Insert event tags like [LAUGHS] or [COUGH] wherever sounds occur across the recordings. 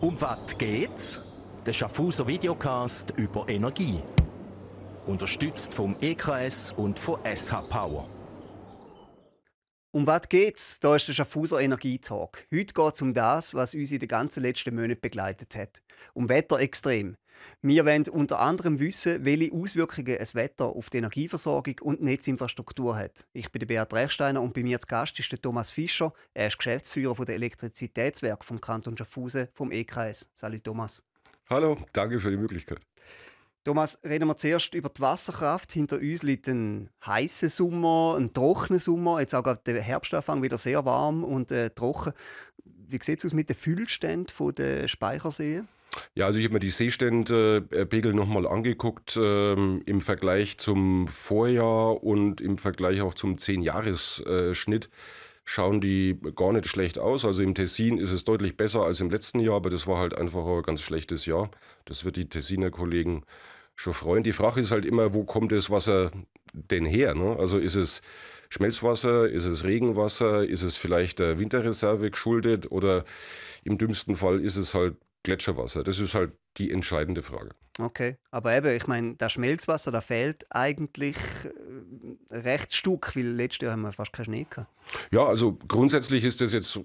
Um was geht's? Der Schaffhauser Videocast über Energie. Unterstützt vom EKS und von SH Power. Um was geht's? Da ist der Schaffhauser Energietalk. Heute geht es um das, was uns in den ganzen letzten Monaten begleitet hat. Um Wetterextrem. Wir wollen unter anderem wissen, welche Auswirkungen ein Wetter auf die Energieversorgung und Netzinfrastruktur hat. Ich bin Beat Rechsteiner und bei mir zu Gast ist der Thomas Fischer. Er ist Geschäftsführer der Elektrizitätswerk vom Kanton Schaffhausen vom EKS. Salut Thomas. Hallo, danke für die Möglichkeit. Thomas, reden wir zuerst über die Wasserkraft. Hinter uns liegt ein heißer Sommer, ein trockener Sommer. Jetzt auch der Herbstanfang wieder sehr warm und äh, trocken. Wie sieht es aus mit den Füllständen der Speicherseen? Ja, also ich habe mir die Seestände-Pegel nochmal angeguckt ähm, im Vergleich zum Vorjahr und im Vergleich auch zum 10-Jahres-Schnitt. Schauen die gar nicht schlecht aus. Also im Tessin ist es deutlich besser als im letzten Jahr, aber das war halt einfach ein ganz schlechtes Jahr. Das wird die Tessiner Kollegen schon freuen. Die Frage ist halt immer, wo kommt das Wasser denn her? Ne? Also ist es Schmelzwasser, ist es Regenwasser, ist es vielleicht der Winterreserve geschuldet oder im dümmsten Fall ist es halt Gletscherwasser. Das ist halt die entscheidende Frage. Okay, aber eben, ich meine, das Schmelzwasser, da fehlt eigentlich äh, recht Stück, weil letztes Jahr haben wir fast keinen Schnee gehabt. Ja, also grundsätzlich ist das jetzt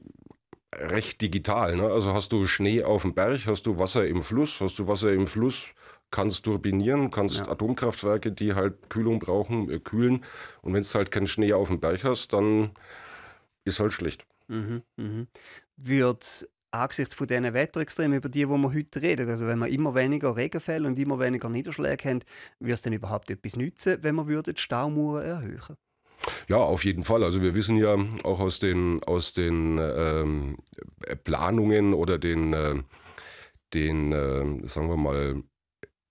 recht digital. Ne? Also hast du Schnee auf dem Berg, hast du Wasser im Fluss, hast du Wasser im Fluss, kannst turbinieren, kannst ja. Atomkraftwerke, die halt Kühlung brauchen, äh, kühlen. Und wenn du halt keinen Schnee auf dem Berg hast, dann ist halt schlecht. Mhm, mhm. Wird angesichts von diesen Wetterextremen, über die wo wir heute reden, also wenn wir immer weniger Regenfälle und immer weniger Niederschläge haben, würde es denn überhaupt etwas nützen, wenn wir die Staumauern erhöhen ja, auf jeden Fall. Also wir wissen ja auch aus den, aus den ähm, Planungen oder den, äh, den äh, sagen wir mal,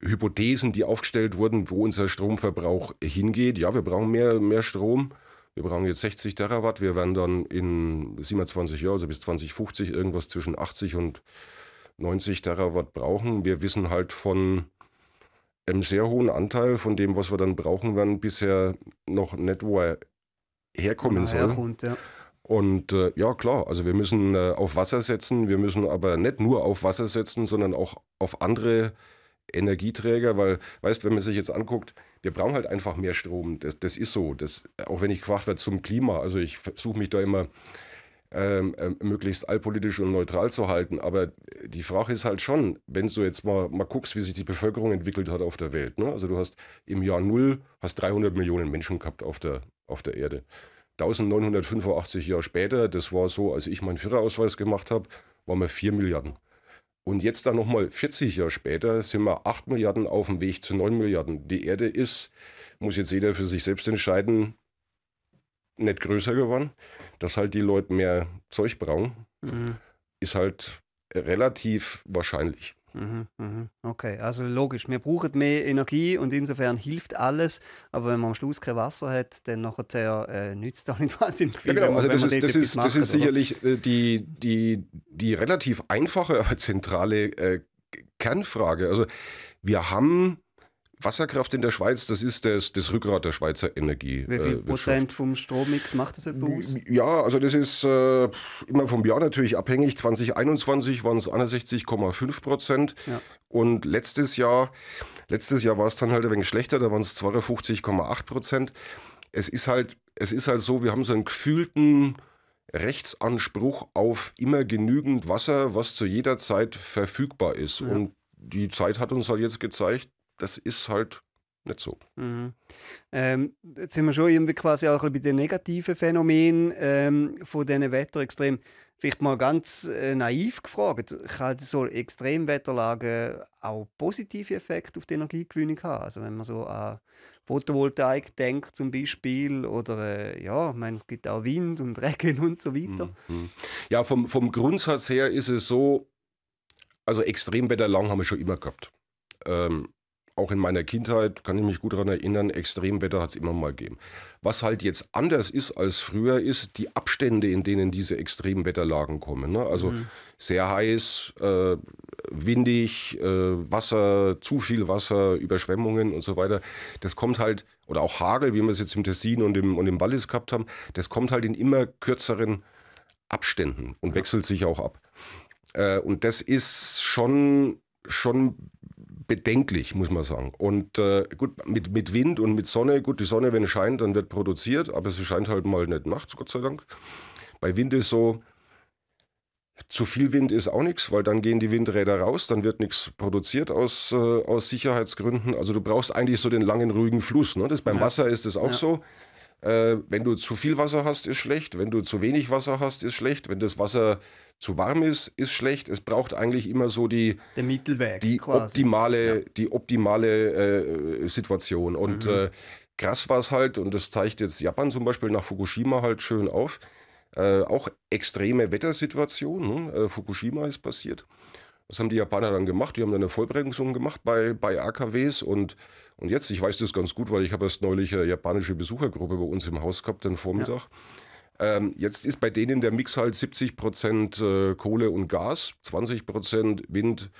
Hypothesen, die aufgestellt wurden, wo unser Stromverbrauch hingeht. Ja, wir brauchen mehr, mehr Strom. Wir brauchen jetzt 60 Terawatt. Wir werden dann in 27 Jahren, also bis 2050, irgendwas zwischen 80 und 90 Terawatt brauchen. Wir wissen halt von einem sehr hohen Anteil von dem, was wir dann brauchen werden, bisher noch nicht, wo er herkommen soll. Herkommt, ja. Und äh, ja, klar, also wir müssen äh, auf Wasser setzen, wir müssen aber nicht nur auf Wasser setzen, sondern auch auf andere Energieträger, weil, weißt, wenn man sich jetzt anguckt, wir brauchen halt einfach mehr Strom. Das, das ist so. Das, auch wenn ich gefragt werde zum Klima, also ich versuche mich da immer ähm, äh, möglichst allpolitisch und neutral zu halten. Aber die Frage ist halt schon, wenn du jetzt mal, mal guckst, wie sich die Bevölkerung entwickelt hat auf der Welt. Ne? Also du hast im Jahr Null hast 300 Millionen Menschen gehabt auf der, auf der Erde. 1985 Jahre später, das war so, als ich meinen Führerausweis gemacht habe, waren wir 4 Milliarden. Und jetzt dann nochmal 40 Jahre später sind wir 8 Milliarden auf dem Weg zu 9 Milliarden. Die Erde ist, muss jetzt jeder für sich selbst entscheiden, nicht größer geworden. Dass halt die Leute mehr Zeug brauchen, mhm. ist halt relativ wahrscheinlich. Mhm, mhm. Okay, also logisch. Wir brauchen mehr Energie und insofern hilft alles. Aber wenn man am Schluss kein Wasser hat, dann nachher äh, nützt es auch nicht [LAUGHS] wahnsinnig viel. Ja, genau. Also das, ist, das, ist, das ist sicherlich äh, die, die, die relativ einfache, aber zentrale äh, Kernfrage. Also wir haben Wasserkraft in der Schweiz, das ist das, das Rückgrat der Schweizer Energie. Wie viel äh, Prozent vom Strommix macht das etwa aus? Ja, also das ist äh, immer vom Jahr natürlich abhängig. 2021 waren es 61,5 Prozent. Ja. Und letztes Jahr, letztes Jahr war es dann halt ein wenig schlechter, da waren es 52,8 Prozent. Es ist halt, es ist halt so, wir haben so einen gefühlten Rechtsanspruch auf immer genügend Wasser, was zu jeder Zeit verfügbar ist. Ja. Und die Zeit hat uns halt jetzt gezeigt, das ist halt nicht so. Mhm. Ähm, jetzt sind wir schon irgendwie quasi auch ein bisschen bei den negativen Phänomenen ähm, von diesen Wetterextremen. Vielleicht mal ganz äh, naiv gefragt, kann so Extremwetterlagen auch positive Effekte auf die Energiegewinnung haben? Also wenn man so an Photovoltaik denkt zum Beispiel oder äh, ja, ich meine, es gibt auch Wind und [LAUGHS] Regen und so weiter. Mhm. Ja, vom, vom Grundsatz her ist es so, also Extremwetterlagen haben wir schon immer gehabt. Ähm, auch in meiner Kindheit, kann ich mich gut daran erinnern, Extremwetter hat es immer mal gegeben. Was halt jetzt anders ist als früher, ist die Abstände, in denen diese Extremwetterlagen kommen. Ne? Also mhm. sehr heiß, äh, windig, äh, Wasser, zu viel Wasser, Überschwemmungen und so weiter. Das kommt halt, oder auch Hagel, wie wir es jetzt im Tessin und im, und im Wallis gehabt haben, das kommt halt in immer kürzeren Abständen und ja. wechselt sich auch ab. Äh, und das ist schon, schon bedenklich, muss man sagen. Und äh, gut, mit, mit Wind und mit Sonne, gut, die Sonne, wenn es scheint, dann wird produziert, aber sie scheint halt mal nicht nachts, Gott sei Dank. Bei Wind ist so, zu viel Wind ist auch nichts, weil dann gehen die Windräder raus, dann wird nichts produziert aus, äh, aus Sicherheitsgründen. Also du brauchst eigentlich so den langen, ruhigen Fluss. Ne? Das, beim ja. Wasser ist es auch ja. so. Äh, wenn du zu viel Wasser hast, ist schlecht. Wenn du zu wenig Wasser hast, ist schlecht. Wenn das Wasser zu warm ist, ist schlecht. Es braucht eigentlich immer so die, Der Mittelweg die optimale, ja. die optimale äh, Situation. Und mhm. äh, krass war es halt, und das zeigt jetzt Japan zum Beispiel nach Fukushima halt schön auf, äh, auch extreme Wettersituationen. Ne? Äh, Fukushima ist passiert. Das haben die Japaner dann gemacht. Die haben dann eine Vollbremsung gemacht bei, bei AKWs und, und jetzt, ich weiß das ganz gut, weil ich habe erst neulich eine japanische Besuchergruppe bei uns im Haus gehabt, den Vormittag. Ja. Ähm, jetzt ist bei denen der Mix halt 70 Prozent äh, Kohle und Gas, 20 Prozent Wind,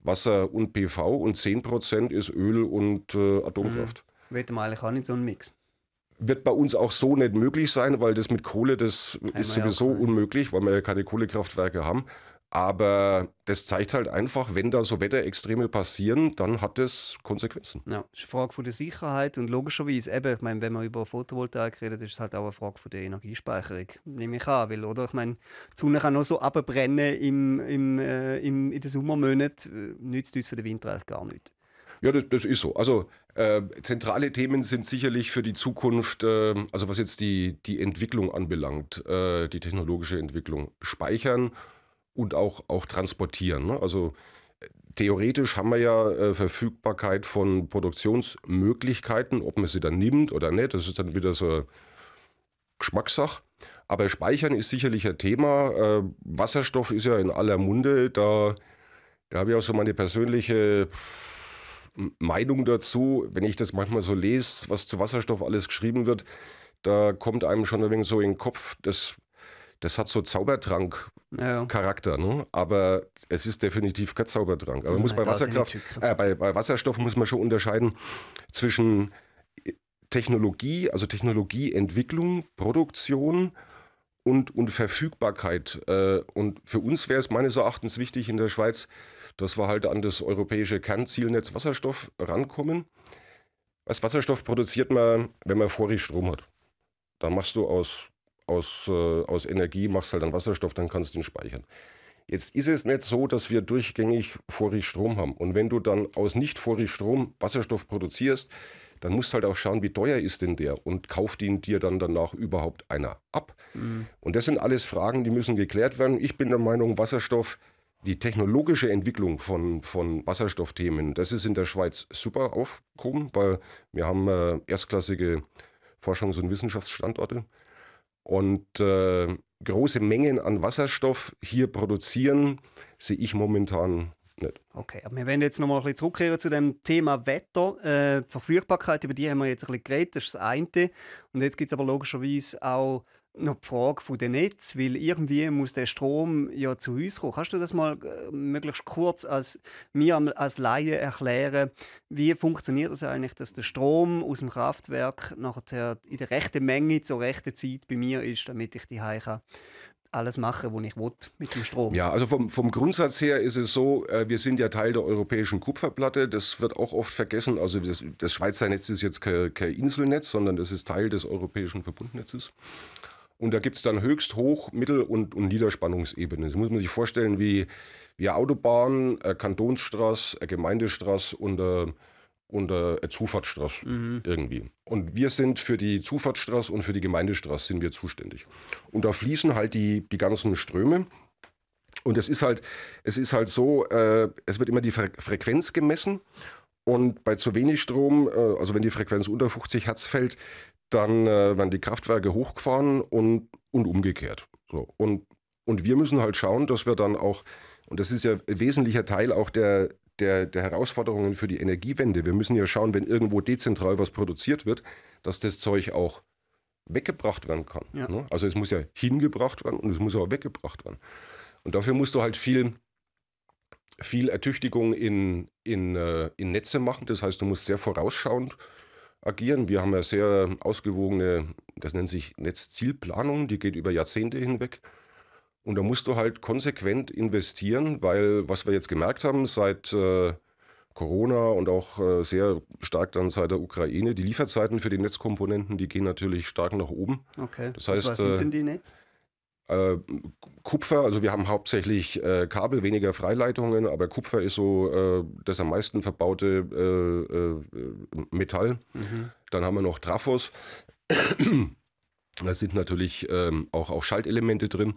Wasser und PV und 10 Prozent ist Öl und äh, Atomkraft. Mhm. Wird man eigentlich auch nicht so einen Mix? wird bei uns auch so nicht möglich sein, weil das mit Kohle, das Kann ist sowieso ja unmöglich, weil wir ja keine Kohlekraftwerke haben. Aber das zeigt halt einfach, wenn da so Wetterextreme passieren, dann hat das Konsequenzen. Ja, das ist eine Frage von der Sicherheit und logischerweise, eben, ich meine, wenn man über Photovoltaik redet, ist es halt auch eine Frage von der Energiespeicherung, nehme ich an. Weil, oder? Ich meine, die Sonne kann noch so abbrennen im, im, äh, im, in den Sommermonaten, äh, nützt uns für den Winter eigentlich gar nichts. Ja, das, das ist so. Also äh, zentrale Themen sind sicherlich für die Zukunft, äh, also was jetzt die, die Entwicklung anbelangt, äh, die technologische Entwicklung, speichern und auch, auch transportieren. Ne? Also theoretisch haben wir ja äh, Verfügbarkeit von Produktionsmöglichkeiten, ob man sie dann nimmt oder nicht, das ist dann wieder so Geschmackssache. Aber Speichern ist sicherlich ein Thema. Äh, Wasserstoff ist ja in aller Munde. Da, da habe ich auch so meine persönliche Meinung dazu, wenn ich das manchmal so lese, was zu Wasserstoff alles geschrieben wird, da kommt einem schon ein wenig so in den Kopf, das, das hat so Zaubertrank-Charakter, ja. ne? aber es ist definitiv kein Zaubertrank. Aber Nein, muss bei, Wasserkraft, äh, bei, bei Wasserstoff muss man schon unterscheiden zwischen Technologie, also Technologieentwicklung, Produktion und, und Verfügbarkeit. Äh, und für uns wäre es meines Erachtens wichtig in der Schweiz, dass wir halt an das europäische Kernzielnetz Wasserstoff rankommen. Als Wasserstoff produziert man, wenn man vorig Strom hat. Dann machst du aus, aus, äh, aus Energie, machst halt dann Wasserstoff, dann kannst du ihn speichern. Jetzt ist es nicht so, dass wir durchgängig vorig Strom haben. Und wenn du dann aus nicht vorig Strom Wasserstoff produzierst, dann musst du halt auch schauen, wie teuer ist denn der und kauft ihn dir dann danach überhaupt einer ab. Mhm. Und das sind alles Fragen, die müssen geklärt werden. Ich bin der Meinung, Wasserstoff, die technologische Entwicklung von, von Wasserstoffthemen, das ist in der Schweiz super aufgehoben, weil wir haben äh, erstklassige Forschungs- und Wissenschaftsstandorte und äh, große Mengen an Wasserstoff hier produzieren, sehe ich momentan nicht. Okay, aber wir werden jetzt nochmal ein bisschen zurückkehren zu dem Thema Wetter. Äh, Verfügbarkeit, über die haben wir jetzt ein bisschen geredet, das ist das eine. Und jetzt gibt es aber logischerweise auch noch die Frage von den Netz, weil irgendwie muss der Strom ja zu uns kommen. Kannst du das mal äh, möglichst kurz als mir als Laie erklären, wie funktioniert das eigentlich, dass der Strom aus dem Kraftwerk nachher in der rechten Menge zur rechten Zeit bei mir ist, damit ich die kann alles machen, was ich will mit dem Strom. Ja, also vom, vom Grundsatz her ist es so, äh, wir sind ja Teil der europäischen Kupferplatte. Das wird auch oft vergessen. Also das, das Schweizer Netz ist jetzt kein, kein Inselnetz, sondern das ist Teil des europäischen Verbundnetzes. Und da gibt es dann Höchst-, Hoch-, Mittel- und, und Niederspannungsebenen. Das muss man sich vorstellen wie, wie Autobahn, eine Kantonsstraße, eine Gemeindestraße und eine, und eine Zufahrtsstraße mhm. irgendwie. Und wir sind für die Zufahrtsstraße und für die Gemeindestraße sind wir zuständig. Und da fließen halt die, die ganzen Ströme. Und es ist halt, es ist halt so, äh, es wird immer die Fre Frequenz gemessen. Und bei zu wenig Strom, äh, also wenn die Frequenz unter 50 Hertz fällt, dann äh, werden die Kraftwerke hochgefahren und, und umgekehrt. So. Und, und wir müssen halt schauen, dass wir dann auch, und das ist ja ein wesentlicher Teil auch der, der, der Herausforderungen für die Energiewende. Wir müssen ja schauen, wenn irgendwo dezentral was produziert wird, dass das Zeug auch weggebracht werden kann. Ja. Ne? Also es muss ja hingebracht werden und es muss auch weggebracht werden. Und dafür musst du halt viel, viel Ertüchtigung in, in, äh, in Netze machen. Das heißt, du musst sehr vorausschauend agieren. Wir haben ja sehr ausgewogene, das nennt sich Netzzielplanung, die geht über Jahrzehnte hinweg. Und da musst du halt konsequent investieren, weil was wir jetzt gemerkt haben seit äh, Corona und auch äh, sehr stark dann seit der Ukraine, die Lieferzeiten für die Netzkomponenten, die gehen natürlich stark nach oben. Okay. Das heißt, was sind äh, denn die Netz? Äh, Kupfer, also wir haben hauptsächlich äh, Kabel, weniger Freileitungen, aber Kupfer ist so äh, das am meisten verbaute äh, äh, Metall. Mhm. Dann haben wir noch Trafos. da sind natürlich ähm, auch, auch Schaltelemente drin.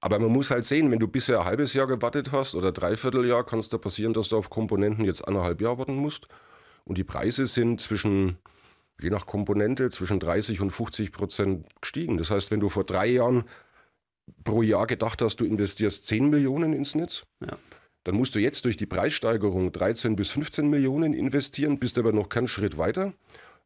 Aber man muss halt sehen, wenn du bisher ein halbes Jahr gewartet hast oder dreiviertel Jahr, kann es da passieren, dass du auf Komponenten jetzt anderthalb Jahre warten musst. Und die Preise sind zwischen, je nach Komponente, zwischen 30 und 50 Prozent gestiegen. Das heißt, wenn du vor drei Jahren pro Jahr gedacht hast, du investierst 10 Millionen ins Netz, ja. dann musst du jetzt durch die Preissteigerung 13 bis 15 Millionen investieren, bist aber noch keinen Schritt weiter.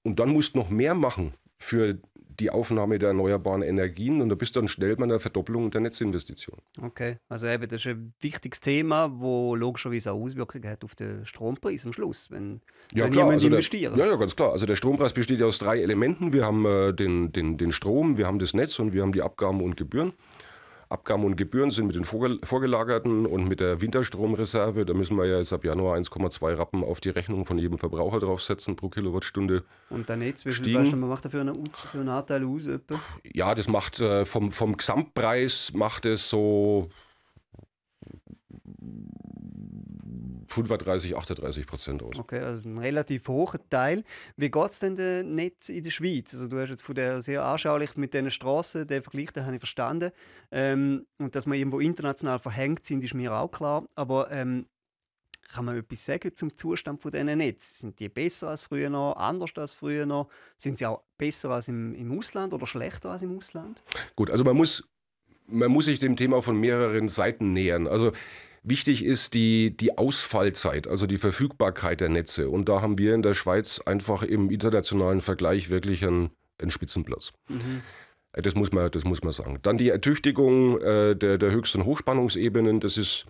Und dann musst du noch mehr machen für die Aufnahme der erneuerbaren Energien und da bist du dann schnell bei einer Verdopplung der Netzinvestition. Okay, also eben, das ist ein wichtiges Thema, wo logischerweise auch Auswirkungen hat auf den Strompreis am Schluss, wenn, ja, wenn klar, also investieren. Der, ja, ja, ganz klar. Also der Strompreis besteht ja aus drei Elementen. Wir haben äh, den, den, den Strom, wir haben das Netz und wir haben die Abgaben und Gebühren. Abgaben und Gebühren sind mit den vorgelagerten und mit der Winterstromreserve. Da müssen wir ja jetzt ab Januar 1,2 Rappen auf die Rechnung von jedem Verbraucher draufsetzen pro Kilowattstunde. Und dann jetzt, wie viel man macht dafür einen, für einen Anteil aus? Etwa? Ja, das macht äh, vom, vom Gesamtpreis macht es so 35, 38 Prozent aus. Okay, also ein relativ hoher Teil. Wie geht es denn dem Netz in der Schweiz? Also du hast jetzt von der sehr anschaulich mit diesen Straßen, den Vergleich, den habe ich verstanden. Ähm, und dass wir irgendwo international verhängt sind, ist mir auch klar. Aber ähm, kann man etwas sagen zum Zustand von diesen Netz? Sind die besser als früher noch, anders als früher noch? Sind sie auch besser als im, im Ausland oder schlechter als im Ausland? Gut, also man muss, man muss sich dem Thema von mehreren Seiten nähern. Also Wichtig ist die, die Ausfallzeit, also die Verfügbarkeit der Netze. Und da haben wir in der Schweiz einfach im internationalen Vergleich wirklich einen, einen Spitzenplatz. Mhm. Äh, das, muss man, das muss man sagen. Dann die Ertüchtigung äh, der, der höchsten Hochspannungsebenen, das ist,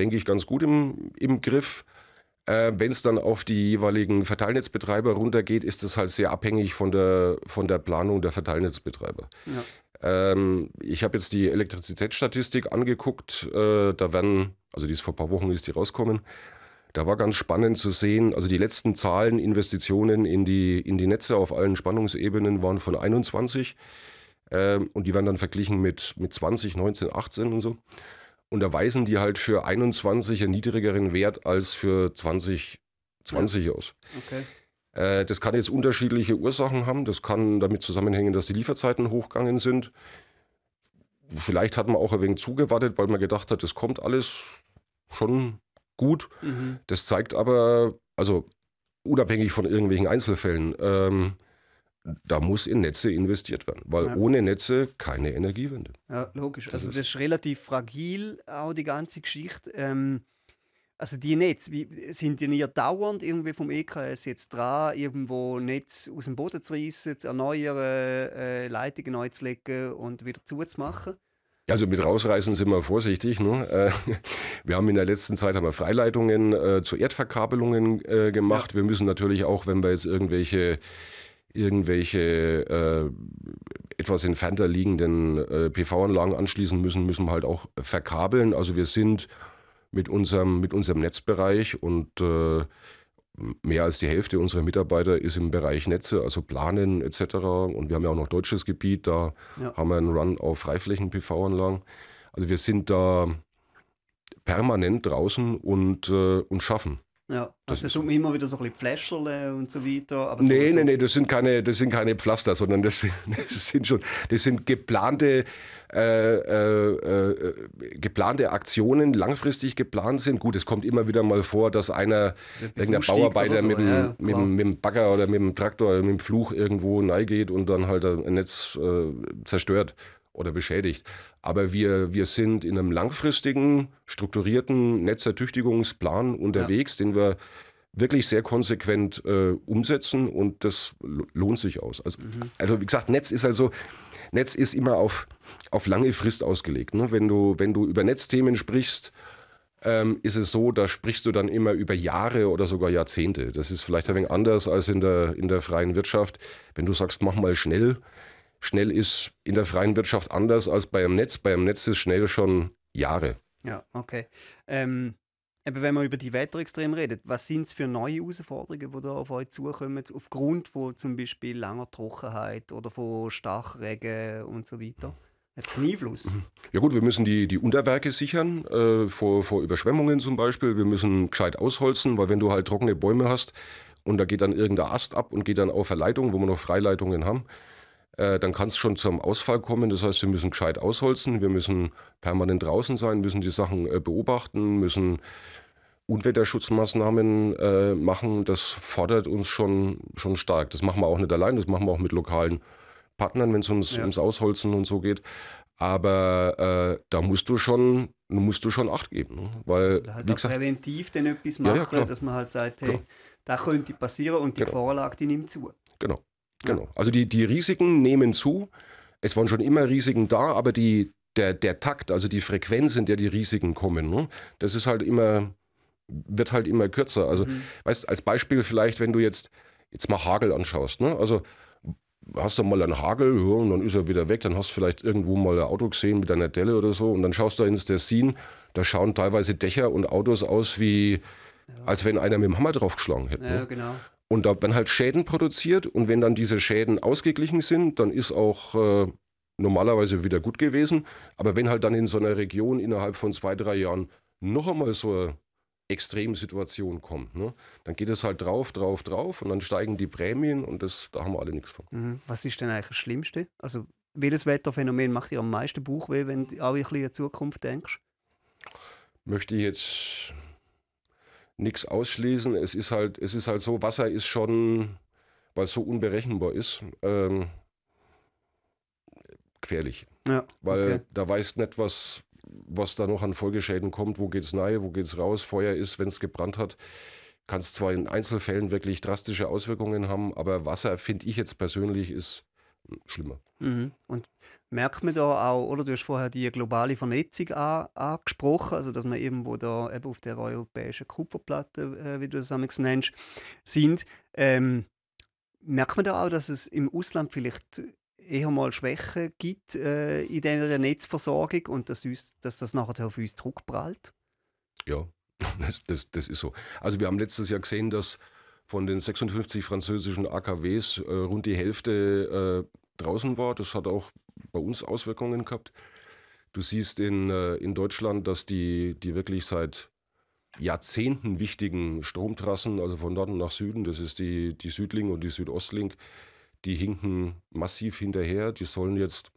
denke ich, ganz gut im, im Griff. Äh, Wenn es dann auf die jeweiligen Verteilnetzbetreiber runtergeht, ist es halt sehr abhängig von der, von der Planung der Verteilnetzbetreiber. Ja. Ähm, ich habe jetzt die Elektrizitätsstatistik angeguckt. Äh, da werden, also die ist vor ein paar Wochen ist die rauskommen. Da war ganz spannend zu sehen, also die letzten Zahlen, Investitionen in die, in die Netze auf allen Spannungsebenen waren von 21 ähm, und die werden dann verglichen mit, mit 20, 19, 18 und so. Und da weisen die halt für 21 einen niedrigeren Wert als für 2020 ja. aus. Okay. Äh, das kann jetzt unterschiedliche Ursachen haben. Das kann damit zusammenhängen, dass die Lieferzeiten hochgegangen sind. Vielleicht hat man auch ein wenig zugewartet, weil man gedacht hat, das kommt alles schon gut. Mhm. Das zeigt aber, also unabhängig von irgendwelchen Einzelfällen, ähm, da muss in Netze investiert werden, weil ja. ohne Netze keine Energiewende. Ja, logisch. Das also das ist relativ fragil, auch die ganze Geschichte. Ähm, also die Netze, wie, sind die nicht dauernd irgendwie vom EKS jetzt dran, irgendwo Netz aus dem Boden zu reißen, zu erneuern, äh, Leitungen neu zu legen und wieder zuzumachen? Also mit rausreißen sind wir vorsichtig. Ne? Äh, [LAUGHS] wir haben in der letzten Zeit haben wir Freileitungen äh, zu Erdverkabelungen äh, gemacht. Ja. Wir müssen natürlich auch, wenn wir jetzt irgendwelche irgendwelche äh, etwas entfernter liegenden äh, PV-Anlagen anschließen müssen, müssen wir halt auch verkabeln. Also wir sind mit unserem, mit unserem Netzbereich und äh, mehr als die Hälfte unserer Mitarbeiter ist im Bereich Netze, also Planen etc. Und wir haben ja auch noch deutsches Gebiet, da ja. haben wir einen Run auf Freiflächen-PV-Anlagen. Also wir sind da permanent draußen und, äh, und schaffen. Ja, also das tut immer wieder so ein bisschen Pflästerle und so weiter. Aber nee, so nee, nee, das sind keine, das sind keine Pflaster, sondern das, das [LAUGHS] sind schon, das sind geplante, äh, äh, äh, geplante Aktionen, langfristig geplant sind. Gut, es kommt immer wieder mal vor, dass einer, irgendein Bauarbeiter so, mit, dem, ja, mit, dem, mit, dem, Bagger oder mit dem Traktor oder mit dem Fluch irgendwo geht und dann halt ein Netz äh, zerstört oder beschädigt. Aber wir, wir sind in einem langfristigen, strukturierten Netzertüchtigungsplan unterwegs, ja. den wir wirklich sehr konsequent äh, umsetzen und das lohnt sich aus. Also, mhm. also wie gesagt, Netz ist also Netz ist immer auf, auf lange Frist ausgelegt. Ne? Wenn, du, wenn du über Netzthemen sprichst, ähm, ist es so, da sprichst du dann immer über Jahre oder sogar Jahrzehnte. Das ist vielleicht ein wenig anders als in der, in der freien Wirtschaft. Wenn du sagst, mach mal schnell, schnell ist in der freien Wirtschaft anders als beim Netz. Beim Netz ist schnell schon Jahre. Ja, okay. Ähm, eben wenn wir über die Wetterextreme reden, was sind es für neue Herausforderungen, die da auf euch zukommen, aufgrund von zum Beispiel langer Trockenheit oder von Starkregen und so weiter? Hat es einen Einfluss? Mhm. Ja gut, wir müssen die, die Unterwerke sichern, äh, vor, vor Überschwemmungen zum Beispiel. Wir müssen gescheit ausholzen, weil wenn du halt trockene Bäume hast und da geht dann irgendein Ast ab und geht dann auf eine Leitung, wo wir noch Freileitungen haben, äh, dann kann es schon zum Ausfall kommen. Das heißt, wir müssen gescheit ausholzen, wir müssen permanent draußen sein, müssen die Sachen äh, beobachten, müssen Unwetterschutzmaßnahmen äh, machen. Das fordert uns schon, schon stark. Das machen wir auch nicht allein, das machen wir auch mit lokalen Partnern, wenn es ums, ja. ums Ausholzen und so geht. Aber äh, da musst du schon, musst du schon Acht geben. Ne? Weil, also heißt wie gesagt, präventiv dann etwas machen, ja, ja, dass man halt sagt, hey, da könnte passieren und die genau. Vorlage, die nimmt zu. Genau. Genau. Also die, die Risiken nehmen zu. Es waren schon immer Risiken da, aber die, der, der Takt, also die Frequenz, in der die Risiken kommen, ne, das ist halt immer, wird halt immer kürzer. Also, mhm. weißt als Beispiel vielleicht, wenn du jetzt, jetzt mal Hagel anschaust, ne? Also hast du mal einen Hagel ja, und dann ist er wieder weg, dann hast du vielleicht irgendwo mal ein Auto gesehen mit einer Delle oder so und dann schaust du ins Tessin, da schauen teilweise Dächer und Autos aus wie, ja. als wenn einer mit dem Hammer draufgeschlagen hätte. Ja, ne? genau. Und da werden halt Schäden produziert und wenn dann diese Schäden ausgeglichen sind, dann ist auch äh, normalerweise wieder gut gewesen. Aber wenn halt dann in so einer Region innerhalb von zwei, drei Jahren noch einmal so eine Extremsituation kommt, ne, dann geht es halt drauf, drauf, drauf und dann steigen die Prämien und das, da haben wir alle nichts von. Mhm. Was ist denn eigentlich das Schlimmste? Also welches Wetterphänomen macht dir am meisten Bauchweh, wenn du auch ein bisschen an die Zukunft denkst? Möchte ich jetzt nichts ausschließen. Es ist halt, es ist halt so, Wasser ist schon, weil es so unberechenbar ist, ähm, gefährlich. Ja, weil okay. da weißt nicht, was, was da noch an Folgeschäden kommt, wo geht es rein, wo geht es raus. Feuer ist, wenn es gebrannt hat, kann es zwar in Einzelfällen wirklich drastische Auswirkungen haben, aber Wasser, finde ich jetzt persönlich, ist schlimmer. Mhm. Und merkt man da auch, oder du hast vorher die globale Vernetzung an, angesprochen, also dass wir irgendwo da eben auf der europäischen Kupferplatte, äh, wie du das nennst, sind. Ähm, merkt man da auch, dass es im Ausland vielleicht eher mal Schwächen gibt äh, in dieser Netzversorgung und dass, uns, dass das nachher auf uns zurückprallt? Ja, [LAUGHS] das, das, das ist so. Also wir haben letztes Jahr gesehen, dass von den 56 französischen AKWs äh, rund die Hälfte äh, draußen war. Das hat auch bei uns Auswirkungen gehabt. Du siehst in, äh, in Deutschland, dass die, die wirklich seit Jahrzehnten wichtigen Stromtrassen, also von Norden nach Süden, das ist die, die Südlink und die Südostlink, die hinken massiv hinterher. Die sollen jetzt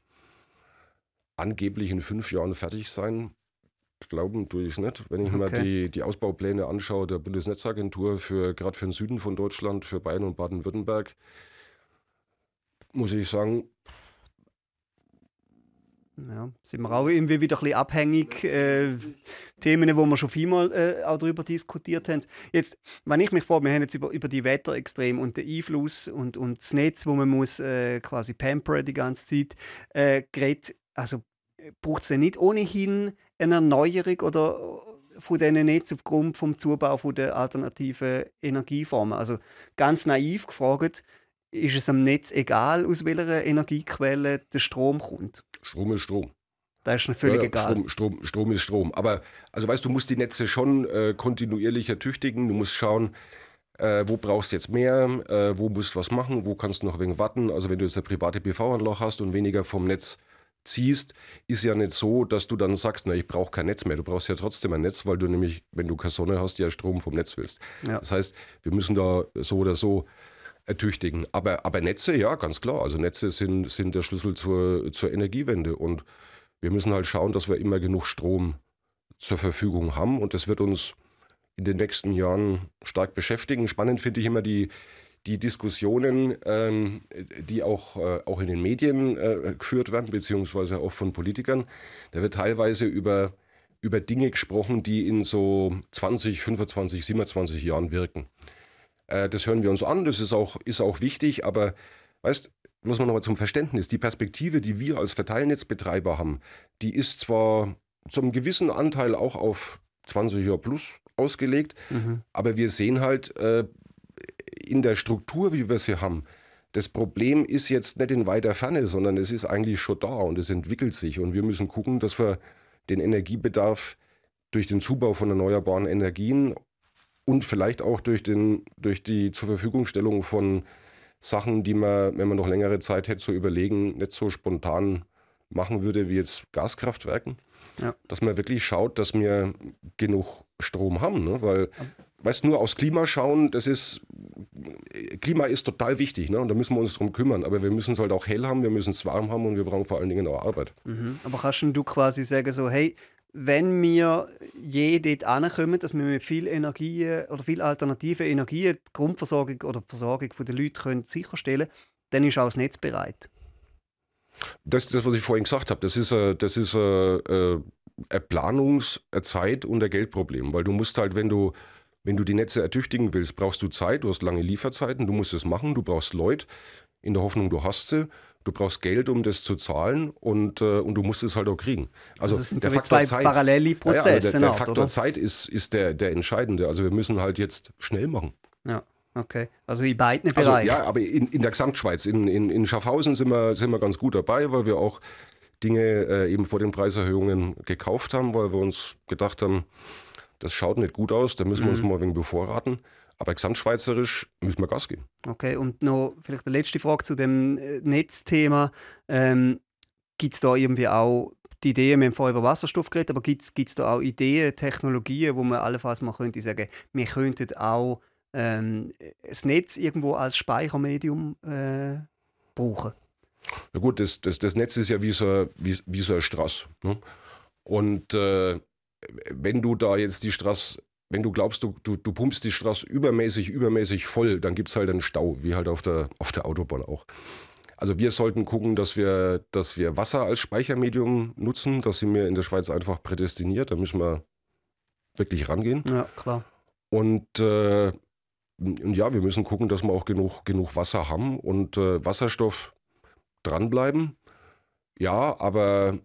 angeblich in fünf Jahren fertig sein glauben tue ich nicht. Wenn ich okay. mir die, die Ausbaupläne anschaue der Bundesnetzagentur für gerade für den Süden von Deutschland, für Bayern und Baden-Württemberg, muss ich sagen, ja, sind wir auch irgendwie wieder ein bisschen abhängig. Äh, Themen, wo wir schon vielmal äh, auch darüber diskutiert haben. Jetzt, wenn ich mich frage, wir haben jetzt über, über die Wetterextreme und den Einfluss und, und das Netz, wo man muss äh, quasi pampern die ganze Zeit, äh, geredet. Also braucht es nicht ohnehin eine Erneuerung oder von diesen Netz aufgrund vom Zubau von der alternativen Energieformen? Also ganz naiv gefragt, ist es am Netz egal, aus welcher Energiequelle der Strom kommt? Strom ist Strom. Da ist schon völlig ja, ja, egal. Strom, Strom, Strom, ist Strom. Aber also weißt du, musst die Netze schon äh, kontinuierlich ertüchtigen. Du musst schauen, äh, wo brauchst du jetzt mehr, äh, wo musst du was machen, wo kannst du noch ein wenig warten. Also wenn du jetzt eine private PV-Anlage hast und weniger vom Netz ziehst, ist ja nicht so, dass du dann sagst, na, ich brauche kein Netz mehr. Du brauchst ja trotzdem ein Netz, weil du nämlich, wenn du keine Sonne hast, ja Strom vom Netz willst. Ja. Das heißt, wir müssen da so oder so ertüchtigen. Aber, aber Netze, ja, ganz klar. Also Netze sind, sind der Schlüssel zur, zur Energiewende. Und wir müssen halt schauen, dass wir immer genug Strom zur Verfügung haben. Und das wird uns in den nächsten Jahren stark beschäftigen. Spannend finde ich immer die, die Diskussionen, ähm, die auch, äh, auch in den Medien äh, geführt werden, beziehungsweise auch von Politikern, da wird teilweise über, über Dinge gesprochen, die in so 20, 25, 27 Jahren wirken. Äh, das hören wir uns an, das ist auch, ist auch wichtig, aber weißt, muss man nochmal zum Verständnis, die Perspektive, die wir als Verteilnetzbetreiber haben, die ist zwar zum gewissen Anteil auch auf 20 Jahre plus ausgelegt, mhm. aber wir sehen halt, äh, in der Struktur, wie wir sie haben, das Problem ist jetzt nicht in weiter Ferne, sondern es ist eigentlich schon da und es entwickelt sich. Und wir müssen gucken, dass wir den Energiebedarf durch den Zubau von erneuerbaren Energien und vielleicht auch durch, den, durch die zur Verfügungstellung von Sachen, die man, wenn man noch längere Zeit hätte zu überlegen, nicht so spontan machen würde wie jetzt Gaskraftwerken. Ja. Dass man wirklich schaut, dass wir genug Strom haben. Ne? Weil, weißt nur aufs Klima schauen, das ist, Klima ist total wichtig ne? und da müssen wir uns drum kümmern. Aber wir müssen es halt auch hell haben, wir müssen es warm haben und wir brauchen vor allen Dingen auch Arbeit. Mhm. Aber kannst du quasi sagen, so, hey, wenn wir je dort ankommen, dass wir mit viel Energie oder viel alternative Energie die Grundversorgung oder die Versorgung der Leute können sicherstellen können, dann ist auch das Netz bereit. Das ist das, was ich vorhin gesagt habe. Das ist, äh, das ist äh, äh, ein Planungs-, ein Zeit- und ein Geldproblem. Weil du musst halt, wenn du, wenn du die Netze ertüchtigen willst, brauchst du Zeit, du hast lange Lieferzeiten, du musst es machen, du brauchst Leute, in der Hoffnung, du hast sie. Du brauchst Geld, um das zu zahlen und, äh, und du musst es halt auch kriegen. Also, das sind der so Faktor zwei Zeit, parallele Prozesse. Ja, also der, der Faktor oder? Zeit ist, ist der, der entscheidende. Also wir müssen halt jetzt schnell machen. Ja. Okay, also in beiden also, Bereichen. Ja, aber in, in der Gesamtschweiz, in, in, in Schaffhausen sind wir, sind wir ganz gut dabei, weil wir auch Dinge äh, eben vor den Preiserhöhungen gekauft haben, weil wir uns gedacht haben, das schaut nicht gut aus, da müssen wir uns mhm. mal ein wenig bevorraten. Aber gesamtschweizerisch müssen wir Gas geben. Okay, und noch vielleicht eine letzte Frage zu dem äh, Netzthema. Ähm, gibt es da irgendwie auch die Ideen, wir haben vorher über Wasserstoff geredet, aber gibt es da auch Ideen, Technologien, wo man allenfalls mal könnte sagen, wir könnten auch ähm, das Netz irgendwo als Speichermedium äh, brauchen? Na gut, das, das, das Netz ist ja wie so, wie, wie so eine Straße. Ne? Und äh, wenn du da jetzt die Straße wenn du glaubst, du, du, du pumpst die Straße übermäßig, übermäßig voll, dann gibt es halt einen Stau, wie halt auf der, auf der Autobahn auch. Also wir sollten gucken, dass wir, dass wir Wasser als Speichermedium nutzen. Das sind wir in der Schweiz einfach prädestiniert. Da müssen wir wirklich rangehen. Ja, klar. Und, äh, und ja, wir müssen gucken, dass wir auch genug, genug Wasser haben und äh, Wasserstoff dranbleiben. Ja, aber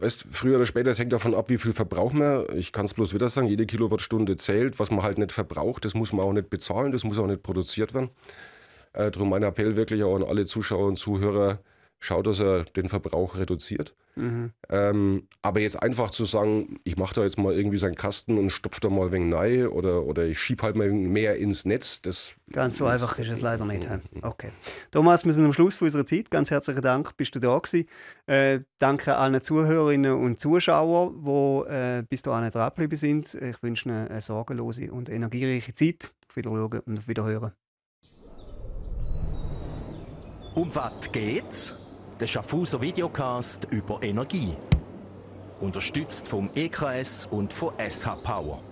weißt, früher oder später, es hängt davon ab, wie viel verbrauchen wir. Ich kann es bloß wieder sagen, jede Kilowattstunde zählt. Was man halt nicht verbraucht, das muss man auch nicht bezahlen, das muss auch nicht produziert werden. Äh, darum mein Appell wirklich auch an alle Zuschauer und Zuhörer, schaut, dass er den Verbrauch reduziert. Mhm. Ähm, aber jetzt einfach zu sagen, ich mache da jetzt mal irgendwie seinen Kasten und stopfe da mal ein wenig rein oder, oder ich schiebe halt mal mehr ins Netz. Das Ganz so einfach ist es [LAUGHS] leider nicht. Okay. Thomas, wir sind am Schluss unserer Zeit. Ganz herzlichen Dank, bist du da gewesen. Äh, danke allen Zuhörerinnen und Zuschauern, die äh, bis dahin dran geblieben sind. Ich wünsche Ihnen eine sorgenlose und energiereiche Zeit. Auf Wiedersehen und auf Wiederhören. Um was geht's? Der Schaffhauser Videocast über Energie. Unterstützt vom EKS und von SH Power.